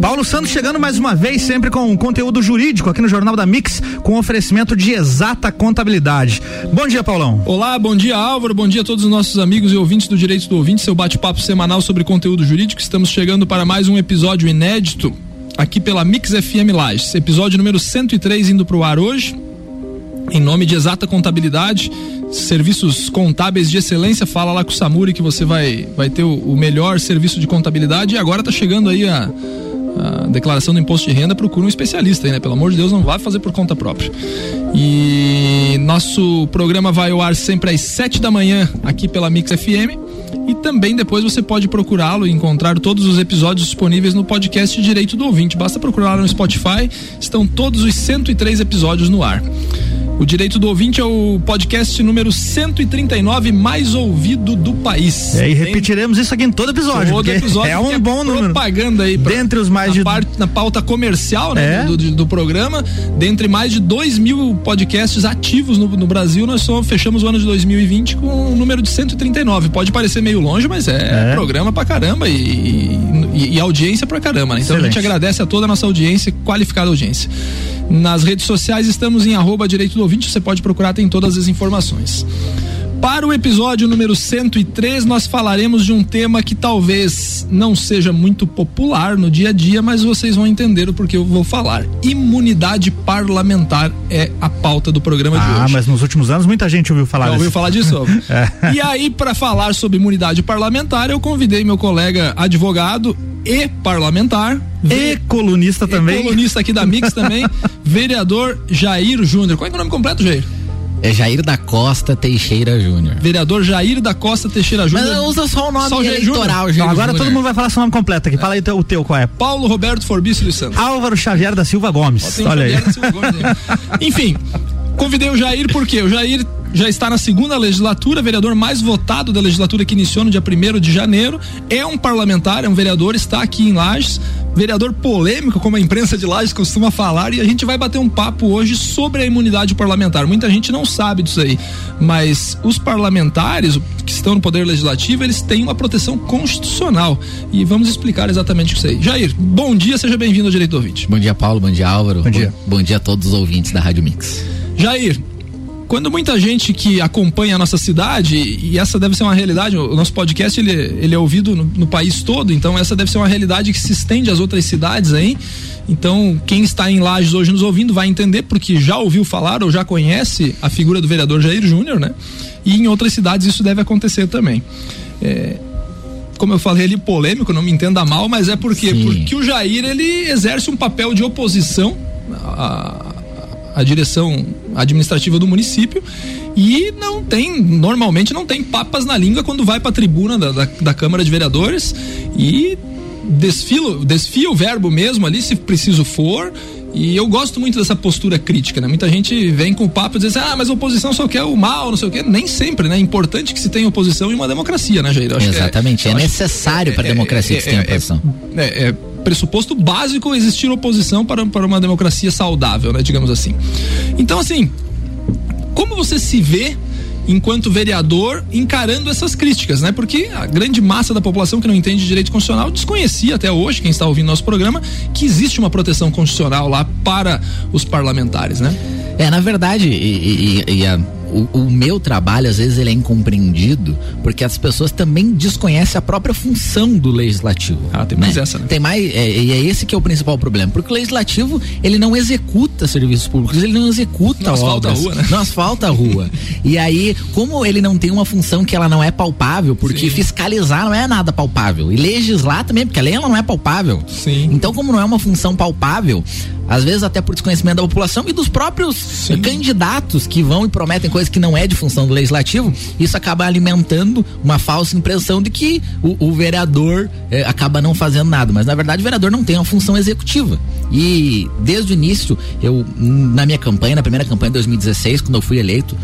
Paulo Santos chegando mais uma vez, sempre com conteúdo jurídico aqui no Jornal da Mix, com oferecimento de exata contabilidade. Bom dia, Paulão. Olá, bom dia, Álvaro. Bom dia a todos os nossos amigos e ouvintes do Direito do Ouvinte, seu bate-papo semanal sobre conteúdo jurídico. Estamos chegando para mais um episódio inédito aqui pela Mix FM Lages. Episódio número 103 indo para o ar hoje. Em nome de Exata Contabilidade, serviços contábeis de excelência, fala lá com o Samuri que você vai, vai ter o, o melhor serviço de contabilidade e agora está chegando aí a declaração do imposto de renda, procura um especialista aí, né? Pelo amor de Deus, não vai fazer por conta própria. E nosso programa vai ao ar sempre às 7 da manhã aqui pela Mix FM. E também depois você pode procurá-lo e encontrar todos os episódios disponíveis no podcast Direito do Ouvinte. Basta procurar no Spotify, estão todos os 103 episódios no ar. O Direito do Ouvinte é o podcast número 139 mais ouvido do país. É, e repetiremos isso aqui em todo episódio. Todo episódio. É um é bom número. Propaganda aí. Pra, dentre os mais na de. Parte, na pauta comercial né, é? do, do, do, programa, dentre mais de 2 mil podcasts ativos no, no, Brasil, nós só fechamos o ano de 2020 com um número de 139. Pode parecer meio longe, mas é, é. programa pra caramba e, e, e, audiência pra caramba. Né? Então Excelente. a gente agradece a toda a nossa audiência, qualificada audiência. Nas redes sociais estamos em arroba direito do ouvinte, você pode procurar, tem todas as informações. Para o episódio número 103, nós falaremos de um tema que talvez não seja muito popular no dia a dia, mas vocês vão entender o porquê eu vou falar. Imunidade parlamentar é a pauta do programa ah, de hoje. Ah, mas nos últimos anos muita gente ouviu falar Já ouviu falar disso? é. E aí, para falar sobre imunidade parlamentar, eu convidei meu colega advogado e parlamentar. E colunista também. E colunista aqui da Mix também, vereador Jair Júnior. Qual é, é o nome completo, Jair? É Jair da Costa Teixeira Júnior. Vereador Jair da Costa Teixeira Júnior. Mas usa só o nome só eleitoral, Jair Agora todo mundo vai falar seu nome completo aqui. Fala aí o teu, qual é? Paulo Roberto Forbício dos Santos. Álvaro Xavier da Silva Gomes. Olha aí. Gomes aí. Enfim, convidei o Jair porque o Jair já está na segunda legislatura, vereador mais votado da legislatura que iniciou no dia 1 de janeiro. É um parlamentar, é um vereador, está aqui em Lages. Vereador polêmico, como a imprensa de Lages costuma falar, e a gente vai bater um papo hoje sobre a imunidade parlamentar. Muita gente não sabe disso aí, mas os parlamentares que estão no Poder Legislativo, eles têm uma proteção constitucional. E vamos explicar exatamente isso aí. Jair, bom dia, seja bem-vindo ao Direito do Ouvinte. Bom dia, Paulo, bom dia, Álvaro. Bom dia. Bom, bom dia a todos os ouvintes da Rádio Mix. Jair, quando muita gente que acompanha a nossa cidade, e essa deve ser uma realidade, o nosso podcast ele, ele é ouvido no, no país todo, então essa deve ser uma realidade que se estende às outras cidades aí. Então, quem está em Lages hoje nos ouvindo vai entender porque já ouviu falar ou já conhece a figura do vereador Jair Júnior, né? E em outras cidades isso deve acontecer também. É, como eu falei ali, polêmico, não me entenda mal, mas é porque porque o Jair ele exerce um papel de oposição a, a direção administrativa do município e não tem, normalmente não tem papas na língua quando vai para a tribuna da, da, da, Câmara de Vereadores e desfilo, desfia o verbo mesmo ali, se preciso for. E eu gosto muito dessa postura crítica, né? Muita gente vem com o papo e diz assim, ah, mas a oposição só quer o mal, não sei o quê. Nem sempre, né? É importante que se tenha oposição em uma democracia, né, Jair? Exatamente, é, é necessário para a é, democracia é, que se tenha oposição. é, é pressuposto básico existir oposição para, para uma democracia saudável, né? Digamos assim. Então, assim, como você se vê enquanto vereador encarando essas críticas, né? Porque a grande massa da população que não entende direito constitucional desconhecia até hoje, quem está ouvindo nosso programa, que existe uma proteção constitucional lá para os parlamentares, né? É, na verdade, e, e, e a o, o, meu trabalho, às vezes, ele é incompreendido porque as pessoas também desconhecem a própria função do legislativo. Ah, tem mais né? essa, né? Tem mais, é, e é esse que é o principal problema. Porque o legislativo, ele não executa serviços públicos, ele não executa não obras. Asfalta a rua, né? Não asfalta a rua. e aí, como ele não tem uma função que ela não é palpável, porque Sim. fiscalizar não é nada palpável. E legislar também, porque a lei ela não é palpável. Sim. Então, como não é uma função palpável, às vezes até por desconhecimento da população e dos próprios Sim. candidatos que vão e prometem coisas que não é de função do legislativo, isso acaba alimentando uma falsa impressão de que o, o vereador eh, acaba não fazendo nada, mas na verdade o vereador não tem uma função executiva. E desde o início, eu na minha campanha, na primeira campanha de 2016, quando eu fui eleito,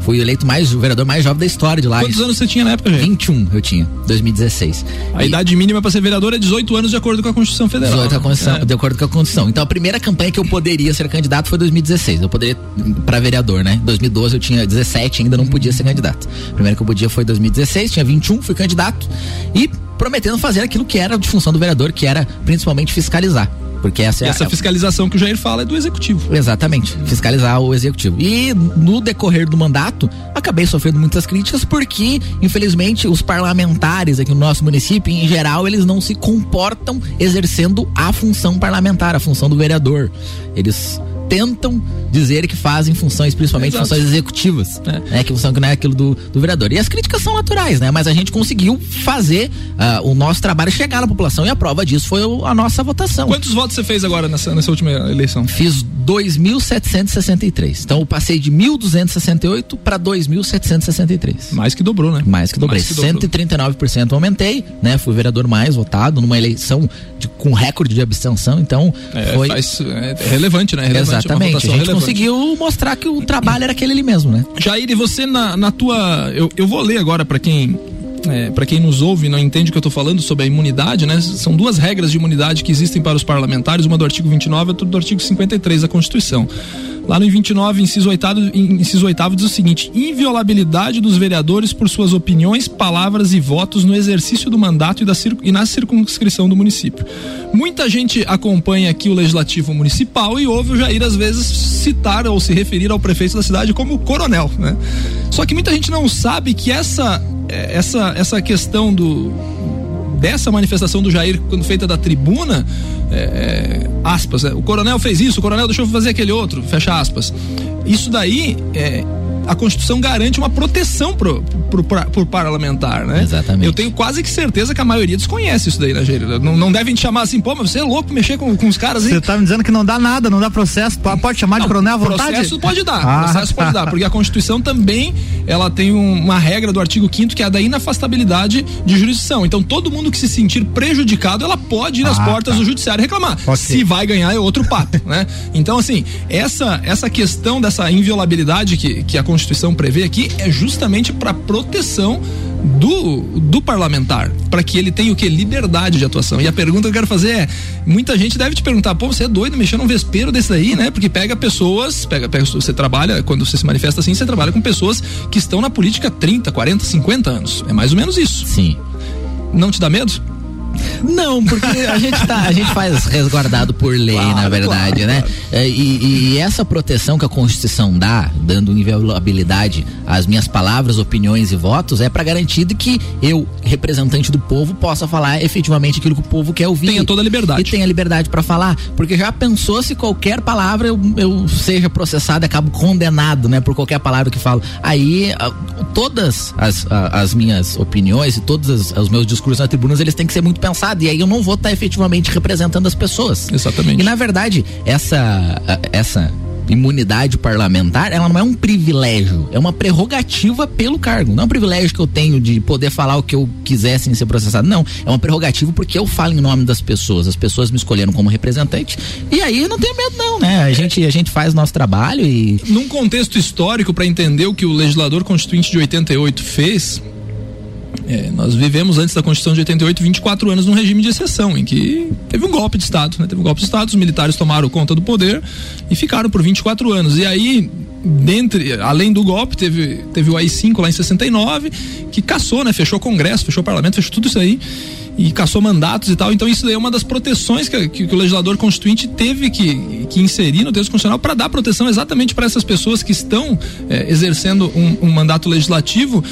Fui eleito mais, o vereador mais jovem da história de lá. Quantos anos você tinha na época, gente? 21 eu tinha, 2016. A e... idade mínima para ser vereador é 18 anos de acordo com a Constituição Federal. 18 a Constituição, é. de acordo com a Constituição. Então a primeira campanha que eu poderia ser candidato foi 2016. Eu poderia para vereador, né? 2012 eu tinha 17, ainda não podia ser candidato. A primeira que eu podia foi 2016, tinha 21, fui candidato e prometendo fazer aquilo que era de função do vereador, que era principalmente fiscalizar. Porque essa, e é essa a, fiscalização que o Jair fala é do executivo. Exatamente, fiscalizar o executivo. E no decorrer do mandato, acabei sofrendo muitas críticas porque, infelizmente, os parlamentares aqui no nosso município, em geral, eles não se comportam exercendo a função parlamentar, a função do vereador. Eles tentam dizer que fazem funções, principalmente Exato. funções executivas, é. né? Que função que não é aquilo do, do vereador. E as críticas são naturais, né? Mas a gente conseguiu fazer uh, o nosso trabalho chegar na população e a prova disso foi a nossa votação. Quantos votos você fez agora nessa, nessa última eleição? Fiz 2.763. Então eu passei de 1.268 para 2.763. Mais que dobrou, né? Mais que dobrei. Mais que 139% aumentei, né? Fui vereador mais votado numa eleição de, com recorde de abstenção, então é, foi faz, é, é relevante, né? Relevante, Exatamente. A gente relevante. conseguiu mostrar que o trabalho era aquele ali mesmo, né? Jair, e você na, na tua, eu, eu vou ler agora para quem é, para quem nos ouve e não entende o que eu estou falando sobre a imunidade, né? São duas regras de imunidade que existem para os parlamentares, uma do artigo 29 e outra do artigo 53 da Constituição. Lá no 29, inciso 8, inciso 8 diz o seguinte: inviolabilidade dos vereadores por suas opiniões, palavras e votos no exercício do mandato e, da, e na circunscrição do município. Muita gente acompanha aqui o legislativo municipal e ouve o Jair às vezes citar ou se referir ao prefeito da cidade como coronel, né? Só que muita gente não sabe que essa é, essa essa questão do dessa manifestação do Jair quando feita da tribuna, é, é, aspas, é, o coronel fez isso, o coronel deixou fazer aquele outro, fecha aspas. Isso daí é, a Constituição garante uma proteção pro, pro, pro, pro, parlamentar, né? Exatamente. Eu tenho quase que certeza que a maioria desconhece isso daí, né, Jair? Não, não devem te chamar assim, pô, mas você é louco mexer com, com os caras aí. Você tá me dizendo que não dá nada, não dá processo, pode chamar não, de coronel à vontade? Processo pode dar, ah, processo pode dar, porque a Constituição também, ela tem um, uma regra do artigo 5 que é a da inafastabilidade de jurisdição. Então todo mundo que se sentir prejudicado, ela pode ir às ah, portas tá. do judiciário reclamar. Okay. Se vai ganhar é outro papo, né? Então assim, essa essa questão dessa inviolabilidade que, que a Constituição Constituição prevê aqui é justamente para proteção do, do parlamentar, para que ele tenha o que? Liberdade de atuação. E a pergunta que eu quero fazer é: muita gente deve te perguntar, pô, você é doido mexer num vespeiro desse aí, né? Porque pega pessoas, pega, pega, você trabalha, quando você se manifesta assim, você trabalha com pessoas que estão na política há 30, 40, 50 anos. É mais ou menos isso. Sim. Não te dá medo? Não, porque a gente tá, a gente faz resguardado por lei, claro, na verdade, claro, né? Claro. É, e, e, essa proteção que a Constituição dá, dando inviolabilidade às minhas palavras, opiniões e votos, é para garantir que eu, representante do povo, possa falar efetivamente aquilo que o povo quer ouvir. Tenha toda a liberdade. E tenha liberdade para falar, porque já pensou se qualquer palavra eu, eu seja processado e acabo condenado, né, por qualquer palavra que falo. Aí todas as, as minhas opiniões e todos os meus discursos na tribuna, eles têm que ser muito pensado. E aí eu não vou estar efetivamente representando as pessoas. Exatamente. E na verdade, essa, essa imunidade parlamentar, ela não é um privilégio, é uma prerrogativa pelo cargo. Não é um privilégio que eu tenho de poder falar o que eu quiser sem ser processado. Não, é uma prerrogativa porque eu falo em nome das pessoas. As pessoas me escolheram como representante. E aí eu não tenho medo, não, né? A gente, a gente faz nosso trabalho e. Num contexto histórico, para entender o que o legislador constituinte de 88 fez, é, nós vivemos antes da Constituição de 88 24 anos num regime de exceção, em que teve um golpe de Estado, né? Teve um golpe de Estado, os militares tomaram conta do poder e ficaram por 24 anos. E aí, dentre, além do golpe, teve, teve o AI-5 lá em 69, que caçou, né? Fechou Congresso, fechou Parlamento, fechou tudo isso aí e caçou mandatos e tal. Então isso daí é uma das proteções que, que, que o legislador constituinte teve que, que inserir no texto constitucional para dar proteção exatamente para essas pessoas que estão é, exercendo um, um mandato legislativo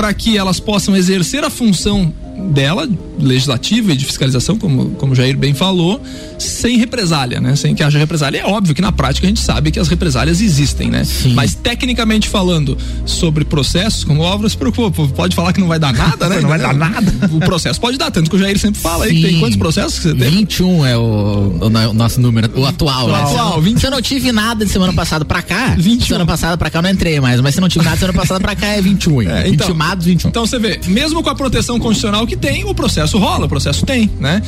para que elas possam exercer a função dela, legislativa e de fiscalização, como, como o Jair bem falou, sem represália, né? Sem que haja represália. É óbvio que na prática a gente sabe que as represálias existem, né? Sim. Mas tecnicamente falando sobre processos, como o Álvaro se preocupa, pode falar que não vai dar nada, né? não vai dar nada. O processo pode dar, tanto que o Jair sempre fala Sim. aí que tem quantos processos que você tem? 21 é o, o, o nosso número, o atual. O atual, 20. Se eu não tive nada de semana passada pra cá, 21. semana passada pra cá eu não entrei mais, mas se não tive nada de semana passada pra cá é 21. É, então, 21 21. Então você vê, mesmo com a proteção constitucional que tem, o processo rola, o processo tem, né?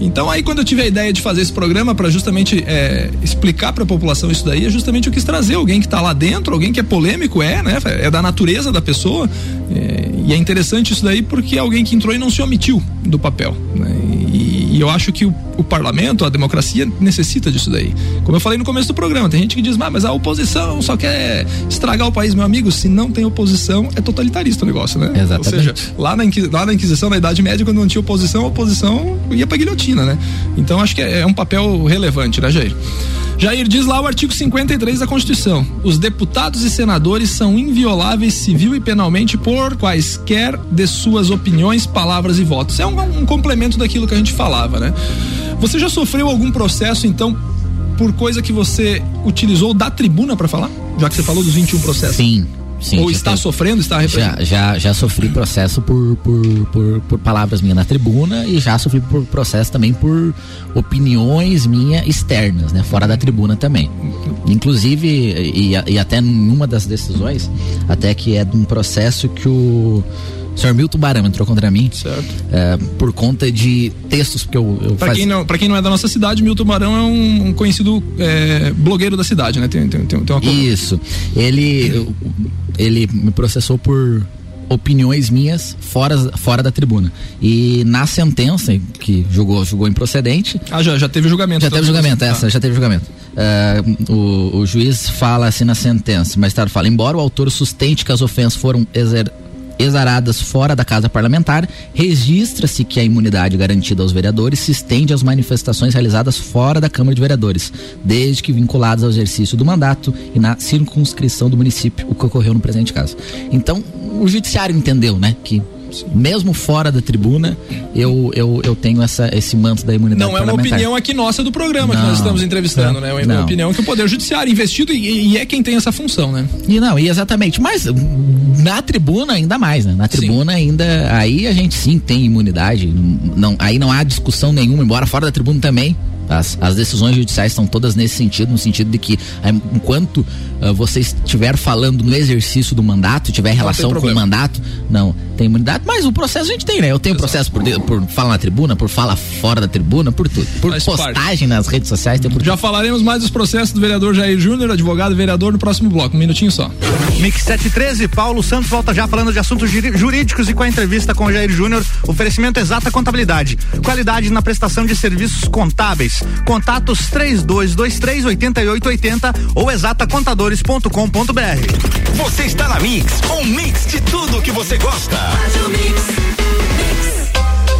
Então aí quando eu tive a ideia de fazer esse programa para justamente é, explicar para a população isso daí, é justamente eu quis trazer alguém que está lá dentro, alguém que é polêmico, é, né? É da natureza da pessoa. É, e é interessante isso daí porque é alguém que entrou e não se omitiu do papel. Né? E, e eu acho que o, o, parlamento, a democracia necessita disso daí. Como eu falei no começo do programa, tem gente que diz, ah, mas a oposição só quer estragar o país, meu amigo. Se não tem oposição, é totalitarista o negócio, né? Exatamente. Ou seja, lá na, lá na Inquisição, na Idade Média, quando não tinha oposição, a oposição ia pra guilhotina, né? Então acho que é, é um papel relevante, né, Jair? Jair diz lá o artigo 53 da Constituição: os deputados e senadores são invioláveis civil e penalmente por quaisquer de suas opiniões, palavras e votos. É um, um complemento daquilo que a gente falava, né? Você já sofreu algum processo, então, por coisa que você utilizou da tribuna para falar? Já que você falou dos 21 processos. Sim. Sim, Ou está sofrendo, está já, já, já sofri processo por, por, por, por, palavras minhas na tribuna e já sofri por processo também por opiniões minhas externas, né? Fora da tribuna também. Inclusive, e, e até numa das decisões, até que é de um processo que o o senhor Milton Barão entrou contra mim. Certo. É, por conta de textos que eu, eu pra faz... quem não Pra quem não é da nossa cidade, Milton Barão é um, um conhecido é, blogueiro da cidade, né? Tem, tem, tem, tem uma... Isso. Ele, ele me processou por opiniões minhas fora, fora da tribuna. E na sentença, que julgou, julgou improcedente. Ah, já, já teve julgamento. Já teve então, julgamento, assim, essa, já teve julgamento. Uh, o, o, juiz fala assim na sentença, mas tarde fala, embora o autor sustente que as ofensas foram exer exaradas fora da casa parlamentar, registra-se que a imunidade garantida aos vereadores se estende às manifestações realizadas fora da Câmara de Vereadores, desde que vinculadas ao exercício do mandato e na circunscrição do município, o que ocorreu no presente caso. Então, o judiciário entendeu, né, que mesmo fora da tribuna, eu, eu, eu tenho essa, esse manto da imunidade Não é uma opinião aqui nossa do programa não, que nós estamos entrevistando, né? É uma opinião que o Poder Judiciário investido e, e, é quem tem essa função, né? E não, e exatamente. Mas na tribuna ainda mais, né? Na tribuna sim. ainda, aí a gente sim tem imunidade, não, aí não há discussão nenhuma, embora fora da tribuna também, as, as decisões judiciais estão todas nesse sentido, no sentido de que enquanto uh, você estiver falando no exercício do mandato, tiver relação com o mandato, não tem imunidade, mas o processo a gente tem, né? Eu tenho Exato. processo por, por fala na tribuna, por fala fora da tribuna, por tudo. Por Faz postagem parte. nas redes sociais, tem por Já falaremos mais dos processos do vereador Jair Júnior, advogado e vereador, no próximo bloco. Um minutinho só. Mix 713, Paulo Santos volta já falando de assuntos jurídicos e com a entrevista com o Jair Júnior, oferecimento exata contabilidade. Qualidade na prestação de serviços contábeis. Contatos 3223 8880 ou exatacontadores.com.br. Você está na Mix, um mix de tudo que você gosta.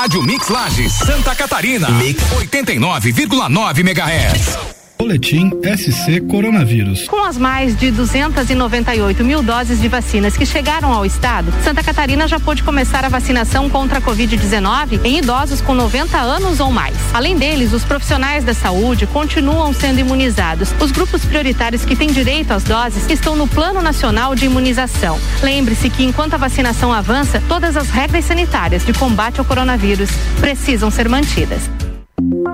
Rádio Mix Lages, Santa Catarina. Mix 89,9 MHz. Boletim SC Coronavírus. Com as mais de 298 mil doses de vacinas que chegaram ao estado, Santa Catarina já pôde começar a vacinação contra a Covid-19 em idosos com 90 anos ou mais. Além deles, os profissionais da saúde continuam sendo imunizados. Os grupos prioritários que têm direito às doses estão no Plano Nacional de Imunização. Lembre-se que enquanto a vacinação avança, todas as regras sanitárias de combate ao coronavírus precisam ser mantidas.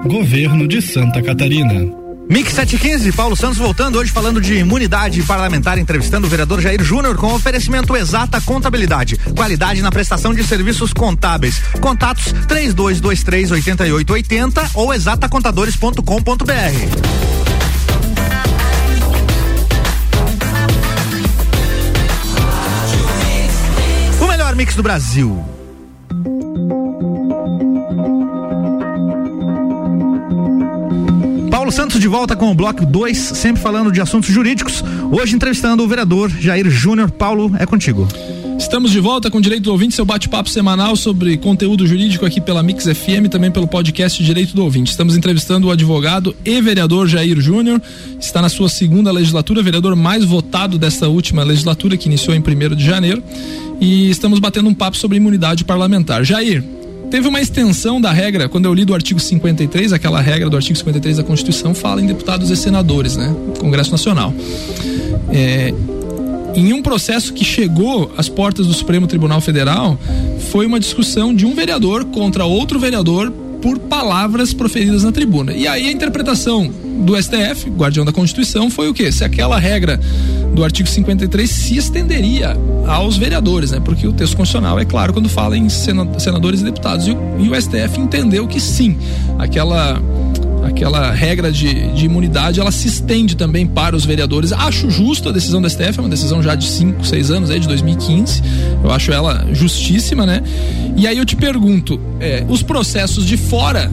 Governo de Santa Catarina. Mix 715, Paulo Santos voltando hoje falando de imunidade parlamentar, entrevistando o vereador Jair Júnior com oferecimento exata contabilidade, qualidade na prestação de serviços contábeis. Contatos 3223 8880 ou exatacontadores.com.br. O melhor mix do Brasil. Santos de volta com o bloco 2, sempre falando de assuntos jurídicos. Hoje entrevistando o vereador Jair Júnior. Paulo, é contigo. Estamos de volta com Direito do Ouvinte, seu bate-papo semanal sobre conteúdo jurídico aqui pela Mix FM, também pelo podcast Direito do Ouvinte. Estamos entrevistando o advogado e vereador Jair Júnior. Está na sua segunda legislatura, vereador mais votado desta última legislatura, que iniciou em 1 de janeiro. E estamos batendo um papo sobre imunidade parlamentar. Jair, Teve uma extensão da regra, quando eu li do artigo 53, aquela regra do artigo 53 da Constituição fala em deputados e senadores, né? Congresso Nacional. É, em um processo que chegou às portas do Supremo Tribunal Federal, foi uma discussão de um vereador contra outro vereador por palavras proferidas na tribuna. E aí a interpretação do STF, guardião da Constituição, foi o quê? Se aquela regra do artigo 53 se estenderia aos vereadores, né? Porque o texto constitucional é claro quando fala em senadores e deputados. E o, e o STF entendeu que sim, aquela aquela regra de, de imunidade, ela se estende também para os vereadores. Acho justo a decisão da STF, é uma decisão já de 5, 6 anos, aí, de 2015. Eu acho ela justíssima, né? E aí eu te pergunto, é, os processos de fora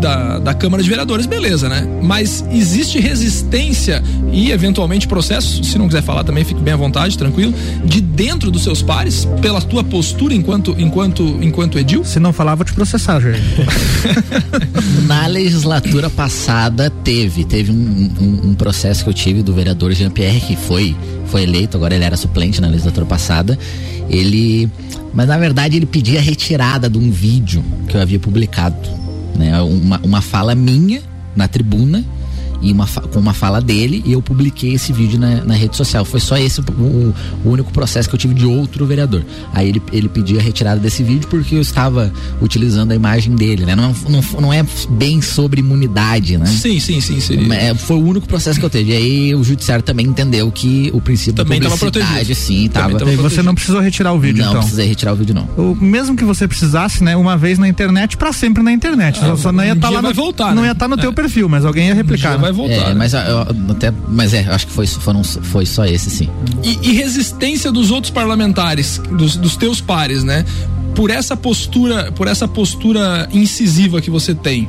da, da Câmara de Vereadores, beleza, né? Mas existe resistência e eventualmente processo, se não quiser falar também, fique bem à vontade, tranquilo, de dentro dos seus pares, pela tua postura enquanto enquanto enquanto edil? Se não falar, vou te processar, Jair. Na legislatura passada teve, teve um, um, um processo que eu tive do vereador Jean-Pierre que foi foi eleito, agora ele era suplente na legislatura passada. Ele, mas na verdade ele pedia a retirada de um vídeo que eu havia publicado né? Uma, uma fala minha na tribuna e uma, com uma fala dele e eu publiquei esse vídeo na, na rede social. Foi só esse o, o, único processo que eu tive de outro vereador. Aí ele, ele pediu a retirada desse vídeo porque eu estava utilizando a imagem dele, né? Não, não, não é bem sobre imunidade, né? Sim, sim, sim. sim. É, foi o único processo que eu teve. E aí o judiciário também entendeu que o princípio também da publicidade, sim, tava. E você não precisou retirar o vídeo, não então? Não precisei retirar o vídeo, não. O, mesmo que você precisasse, né? Uma vez na internet, para sempre na internet. Ah, só não ia estar tá lá no, voltar, não né? ia estar tá no é. teu perfil, mas alguém ia replicar. Um vai voltar. É, né? mas eu, até, mas é, acho que foi, foram, foi só esse, sim. E, e resistência dos outros parlamentares, dos, dos teus pares, né? Por essa postura, por essa postura incisiva que você tem.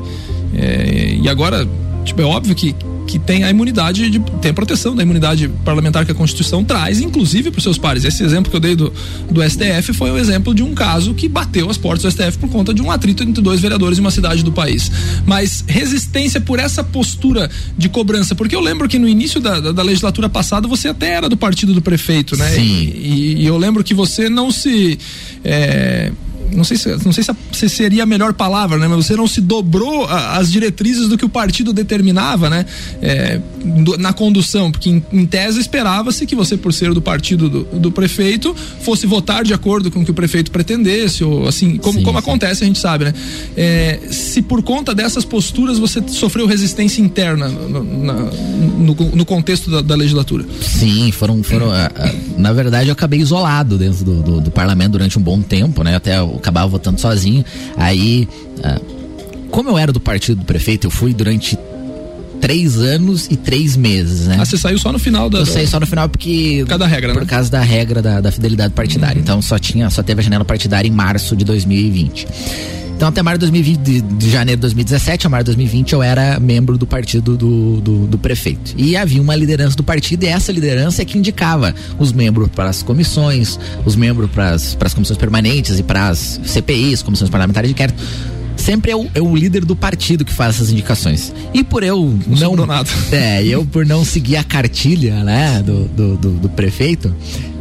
É, e agora, tipo, é óbvio que que tem a imunidade, de, tem a proteção da imunidade parlamentar que a Constituição traz, inclusive para os seus pares. Esse exemplo que eu dei do, do STF foi o um exemplo de um caso que bateu as portas do STF por conta de um atrito entre dois vereadores em uma cidade do país. Mas resistência por essa postura de cobrança, porque eu lembro que no início da, da, da legislatura passada você até era do partido do prefeito, né? Sim. E, e eu lembro que você não se. É, não sei se, não sei se seria a melhor palavra, né? Mas você não se dobrou às diretrizes do que o partido determinava, né? É, do, na condução, porque em, em tese esperava-se que você, por ser do partido do, do, prefeito, fosse votar de acordo com o que o prefeito pretendesse, ou assim, como, sim, como sim. acontece, a gente sabe, né? É, se por conta dessas posturas você sofreu resistência interna no, no, no contexto da, da, legislatura? Sim, foram, foram na verdade eu acabei isolado dentro do, do, do parlamento durante um bom tempo, né? Até o acabava votando sozinho. Aí, ah, como eu era do partido do prefeito, eu fui durante três anos e três meses, né? Ah, você saiu só no final da. Eu saí só no final porque. Por causa da regra, Por né? causa da regra da, da fidelidade partidária. Uhum. Então só tinha, só teve a janela partidária em março de 2020. Então, até março de 2020, de, de janeiro de 2017 a março de 2020, eu era membro do partido do, do, do, prefeito. E havia uma liderança do partido, e essa liderança é que indicava os membros para as comissões, os membros para as comissões permanentes e para as CPIs, comissões parlamentares de inquérito sempre é o, é o, líder do partido que faz essas indicações. E por eu não. não nada. É, eu por não seguir a cartilha, né, do, do, do, do prefeito,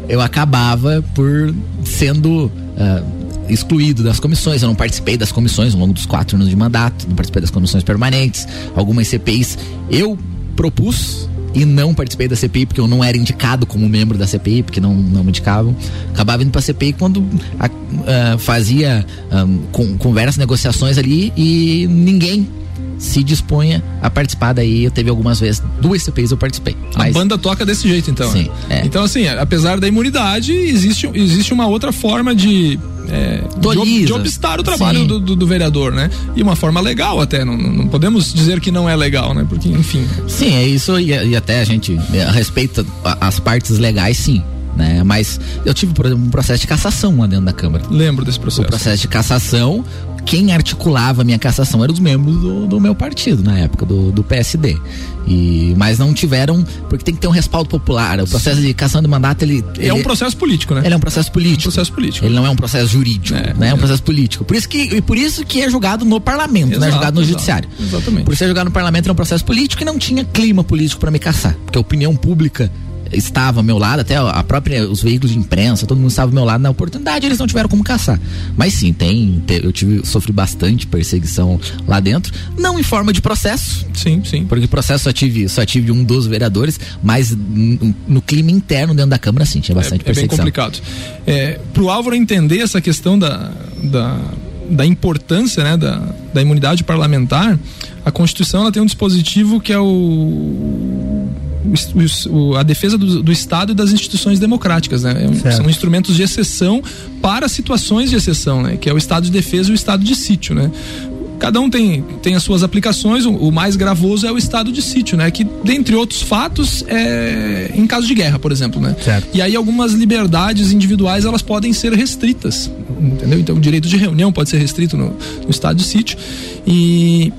eu acabava por sendo. Uh, excluído das comissões. Eu não participei das comissões ao longo dos quatro anos de mandato, não participei das comissões permanentes. Algumas CPIs eu propus e não participei da CPI porque eu não era indicado como membro da CPI, porque não, não me indicavam. Acabava indo pra CPI quando a, uh, fazia um, com, conversas, negociações ali e ninguém se disponha a participar daí. Eu teve algumas vezes, duas CPIs eu participei. Mas... A banda toca desse jeito, então. Sim. É. Então, assim, apesar da imunidade, existe, existe uma outra forma de. É, de, de obstar o trabalho do, do, do, vereador, né? E uma forma legal até, não, não, podemos dizer que não é legal, né? Porque, enfim. Sim, é isso, e, e até a gente a respeita as partes legais, sim. Né? Mas eu tive, por exemplo, um processo de cassação lá dentro da Câmara. Lembro desse processo. O processo de cassação, quem articulava a minha cassação eram os membros do, do meu partido na época, do, do, PSD. E, mas não tiveram, porque tem que ter um respaldo popular. O processo de cassação de mandato, ele, ele. É um processo político, né? Ele é um processo político. Um processo político. Ele não é um processo jurídico, é, né? É um processo político. Por isso que, e por isso que é julgado no parlamento, exato, não é julgado no exato, judiciário. Exatamente. Por ser julgado no parlamento é um processo político e não tinha clima político para me caçar. Porque a opinião pública estava ao meu lado, até a própria, os veículos de imprensa, todo mundo estava ao meu lado na oportunidade, eles não tiveram como caçar. Mas sim, tem, eu tive, sofri bastante perseguição lá dentro, não em forma de processo. Sim, sim. Porque processo só tive, só tive um dos vereadores, mas no, clima interno dentro da Câmara, sim, tinha bastante é, perseguição. É bem complicado. É, pro Álvaro entender essa questão da, da da importância né, da, da imunidade parlamentar, a Constituição ela tem um dispositivo que é o o, a defesa do, do, Estado e das instituições democráticas, né? É são instrumentos de exceção para situações de exceção, né? Que é o estado de defesa e o estado de sítio, né? Cada um tem, tem as suas aplicações, o, o, mais gravoso é o estado de sítio, né? Que, dentre outros fatos, é em caso de guerra, por exemplo, né? Certo. E aí algumas liberdades individuais, elas podem ser restritas, entendeu? Então o direito de reunião pode ser restrito no, no estado de sítio e,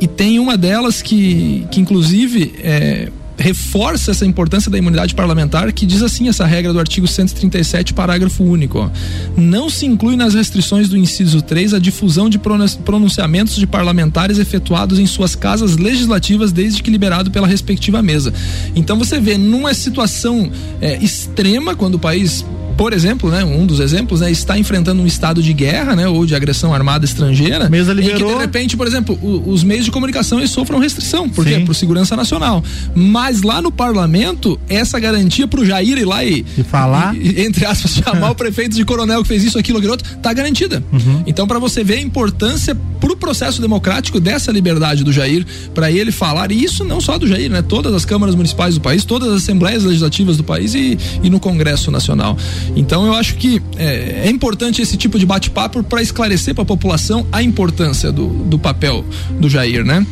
e tem uma delas que, que inclusive, é, reforça essa importância da imunidade parlamentar, que diz assim essa regra do artigo 137, parágrafo único. Não se inclui nas restrições do inciso 3 a difusão de pronunciamentos de parlamentares efetuados em suas casas legislativas desde que liberado pela respectiva mesa. Então você vê numa situação é, extrema, quando o país por exemplo, né, um dos exemplos, né, está enfrentando um estado de guerra, né, ou de agressão armada estrangeira, Mesa liberou. em que de repente, por exemplo, o, os meios de comunicação eles sofram restrição, por quê? Por segurança nacional. Mas lá no parlamento, essa garantia pro Jair ir lá e, e falar, e, entre aspas, chamar o prefeito de coronel que fez isso, aquilo, aquilo outro, tá garantida. Uhum. Então, para você ver a importância pro processo democrático dessa liberdade do Jair, para ele falar, e isso não só do Jair, né, todas as câmaras municipais do país, todas as assembleias legislativas do país e, e no Congresso Nacional. Então eu acho que é, é importante esse tipo de bate-papo para esclarecer para a população a importância do, do papel do Jair, né?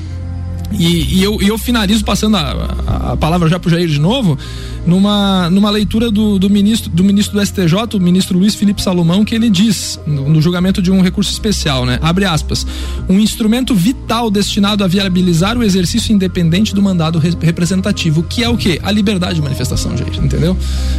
E, e, eu, eu finalizo passando a, a palavra já para o Jair de novo, numa, numa leitura do, do, ministro, do ministro do STJ, o ministro Luiz Felipe Salomão, que ele diz, no, no, julgamento de um recurso especial, né? Abre aspas, um instrumento vital destinado a viabilizar o exercício independente do mandado re representativo, que é o quê? A liberdade de manifestação, Jair, entendeu?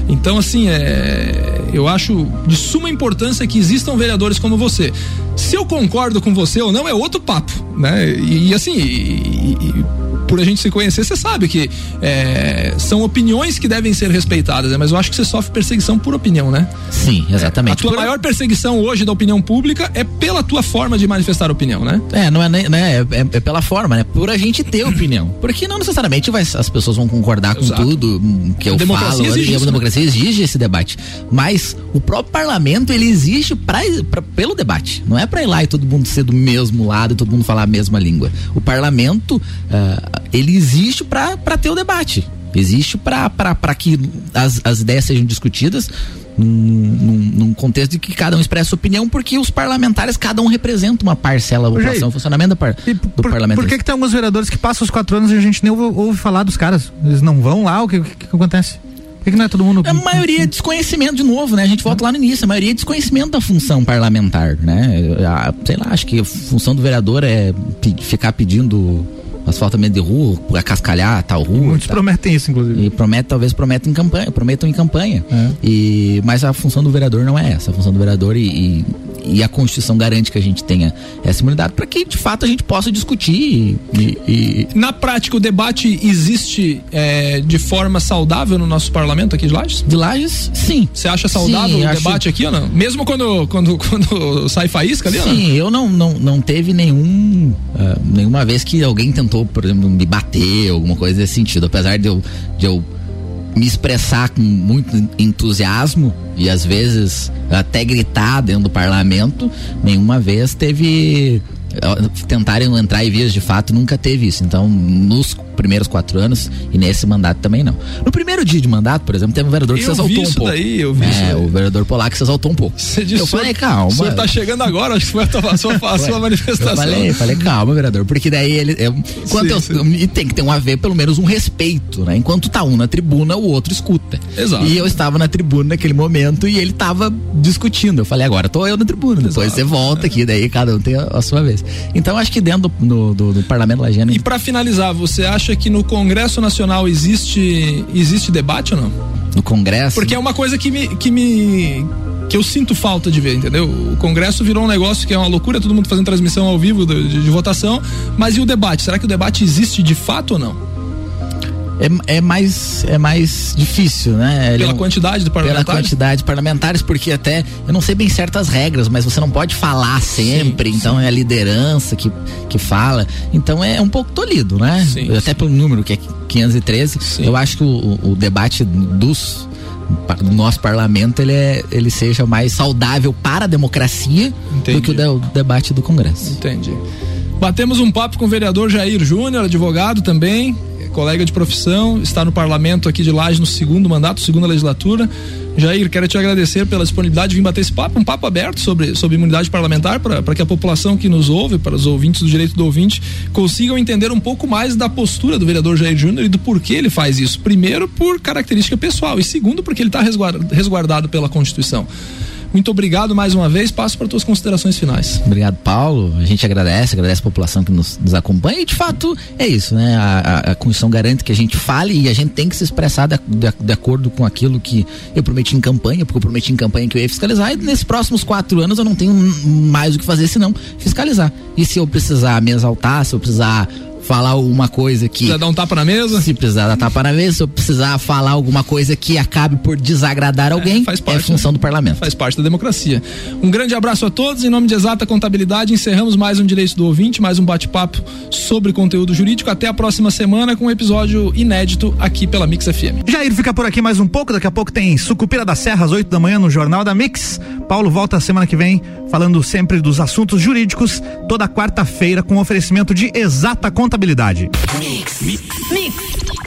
Então, assim, é, eu acho de suma importância que existam vereadores como você. Se eu concordo com você ou não, é outro papo, né? E, e assim, e, e, por a gente se conhecer, você sabe que é, são opiniões que devem ser respeitadas, né? mas eu acho que você sofre perseguição por opinião, né? Sim, exatamente. É, a tua por... maior perseguição hoje da opinião pública é pela tua forma de manifestar opinião, né? É, não é, né, é, é, é pela forma, né? Por a gente ter opinião. Porque não necessariamente vai, as pessoas vão concordar com Exato. tudo que eu a falo. Exige a democracia né? exige esse debate. Mas o próprio parlamento, ele existe pra, pra, pelo debate. Não é pra ir lá e todo mundo ser do mesmo lado e todo mundo falar a mesma língua. O parlamento, uh, ele existe para ter o debate. Existe para que as, as ideias sejam discutidas num, num, contexto de que cada um expressa opinião, porque os parlamentares, cada um representa uma parcela da população, o funcionamento par, do por, parlamento. Por que, que tem alguns vereadores que passam os quatro anos e a gente nem ouve, ouve falar dos caras? Eles não vão lá? O que, que, que acontece? Por que, não é todo mundo. A maioria é desconhecimento, de novo, né? A gente volta lá no início, a maioria é desconhecimento da função parlamentar, né? sei lá, acho que a função do vereador é ficar pedindo asfaltamento de rua, para cascalhar tal rua. Muitos prometem isso, inclusive. E prometem, talvez prometam em campanha, prometam em campanha. É. E, mas a função do vereador não é essa. A função do vereador e, e, e a Constituição garante que a gente tenha essa imunidade para que de fato a gente possa discutir. E, e... Na prática, o debate existe é, de forma saudável no nosso parlamento aqui de Lages? De Lages, sim. Você acha saudável sim, o acho... debate aqui ou não? Mesmo quando, quando, quando sai faísca ali? Sim, eu não, não, não teve nenhum, uh, nenhuma vez que alguém tentou tentou, por exemplo, me bater, alguma coisa nesse sentido. Apesar de eu, de eu me expressar com muito entusiasmo e às vezes até gritar dentro do parlamento, nenhuma vez teve tentarem entrar em vias de fato nunca teve isso. Então, nos primeiros quatro anos e nesse mandato também não. No primeiro dia de mandato, por exemplo, teve um vereador que eu se exaltou um pouco. Daí, eu vi é, isso daí. o vereador Polaco se exaltou um pouco. Você disse, eu falei, calma. O senhor tá chegando agora, acho que foi a sua, sua, sua manifestação. Eu falei, falei, calma, vereador, porque daí ele. Eu, enquanto sim, eu, sim. tem que ter um a ver, pelo menos um respeito, né? Enquanto tá um na tribuna, o outro escuta. Exato. E eu estava na tribuna naquele momento e ele tava discutindo. Eu falei, agora tô eu na tribuna. Depois Exato, você volta é. aqui, daí cada um tem a, a, sua vez. Então acho que dentro do, do, do parlamento lagiano. E para finalizar, você acha que no Congresso Nacional existe existe debate ou não? No Congresso? Porque é uma coisa que me que me que eu sinto falta de ver, entendeu? O Congresso virou um negócio que é uma loucura, todo mundo fazendo transmissão ao vivo de, de, de votação, mas e o debate? Será que o debate existe de fato ou não? É, é, mais, é mais difícil, né? Ele pela é um, quantidade de parlamentares? Pela quantidade de parlamentares, porque até, eu não sei bem certas regras, mas você não pode falar sempre, sim, então sim. é a liderança que, que fala, então é um pouco tolhido, né? Sim, até pelo número que é 513, eu acho que o, o debate dos do nosso parlamento ele, é, ele seja mais saudável para a democracia Entendi. do que o, de, o debate do Congresso. Entendi. Batemos um papo com o vereador Jair Júnior, advogado também, colega de profissão, está no parlamento aqui de Laje no segundo mandato, segunda legislatura. Jair, quero te agradecer pela disponibilidade de vir bater esse papo, um papo aberto sobre, sobre imunidade parlamentar, para que a população que nos ouve, para os ouvintes do direito do ouvinte, consigam entender um pouco mais da postura do vereador Jair Júnior e do porquê ele faz isso. Primeiro, por característica pessoal, e segundo, porque ele está resguardado pela Constituição. Muito obrigado mais uma vez. Passo para tuas considerações finais. Obrigado, Paulo. A gente agradece, agradece a população que nos, nos acompanha. E de fato é isso, né? A, a, a, Constituição garante que a gente fale e a gente tem que se expressar de, de, de, acordo com aquilo que eu prometi em campanha, porque eu prometi em campanha que eu ia fiscalizar. E nesses próximos quatro anos eu não tenho mais o que fazer senão fiscalizar. E se eu precisar me exaltar, se eu precisar falar alguma coisa que. Precisa dar um tapa na mesa? Se precisar dar tapa na mesa, se eu precisar falar alguma coisa que acabe por desagradar alguém, é, faz parte, é função do parlamento. Faz parte da democracia. Um grande abraço a todos. Em nome de Exata Contabilidade, encerramos mais um Direito do Ouvinte, mais um bate-papo sobre conteúdo jurídico. Até a próxima semana com um episódio inédito aqui pela Mix FM. Jair fica por aqui mais um pouco. Daqui a pouco tem Sucupira da Serra, às 8 da manhã, no Jornal da Mix. Paulo volta semana que vem, falando sempre dos assuntos jurídicos, toda quarta-feira, com oferecimento de Exata Contabilidade. Mix. Mix. Mix.